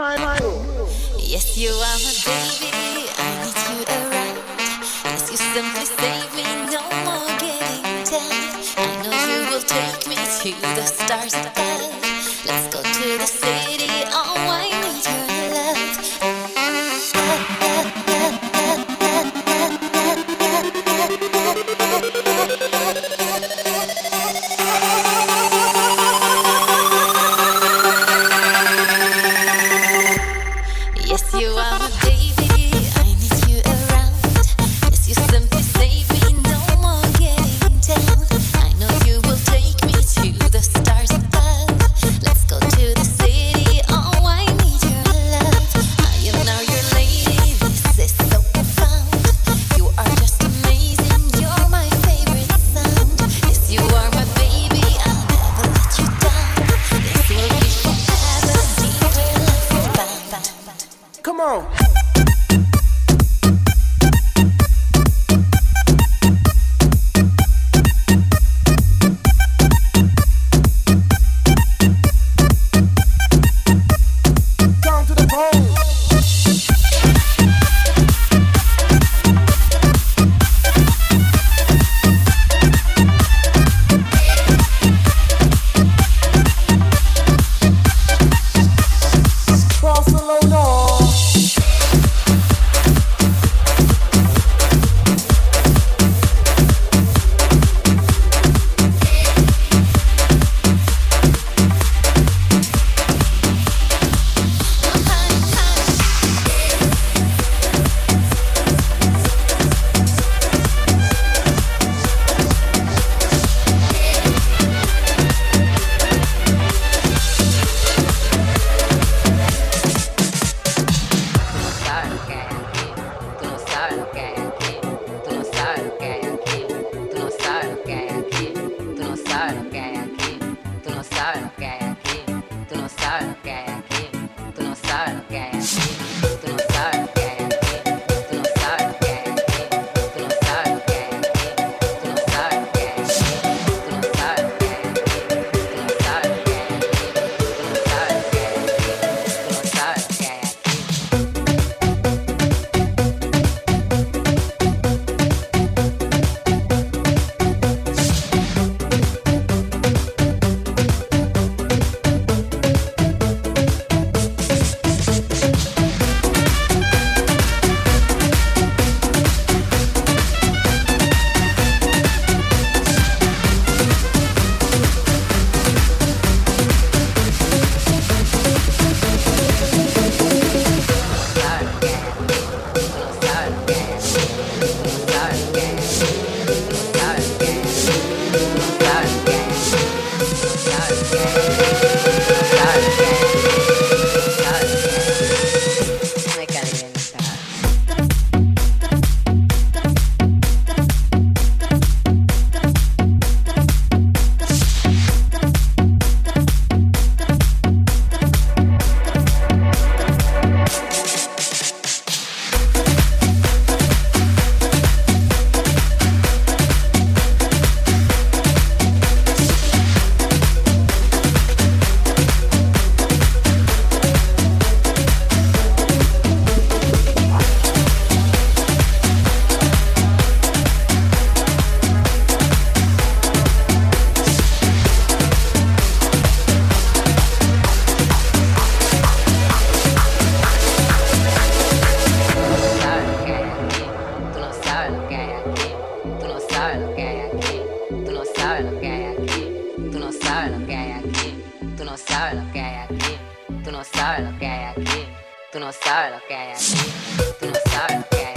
my, my. Yes, you are my baby. I need you around. Yes, you simply save me. No more getting down. I know you will take me to the stars. Again. lo que hay aquí. Tú no sabes lo que hay aquí. Tú no sabes lo que hay aquí.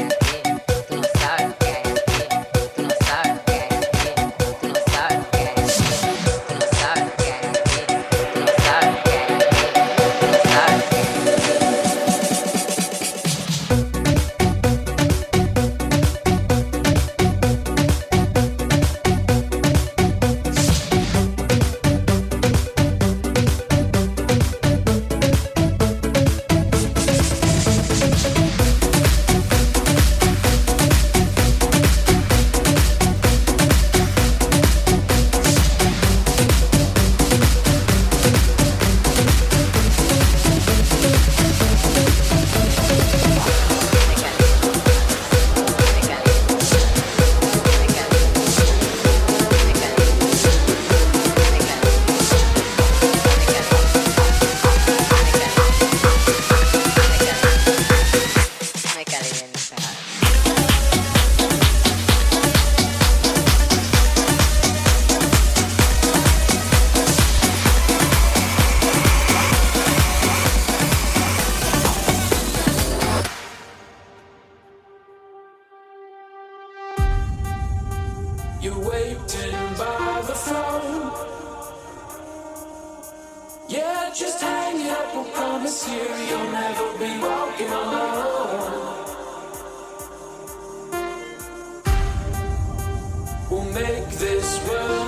Just hang it up, I promise you, you'll never be walking alone. We'll make this world.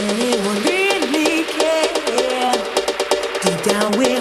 anyone really care? Deep down, we're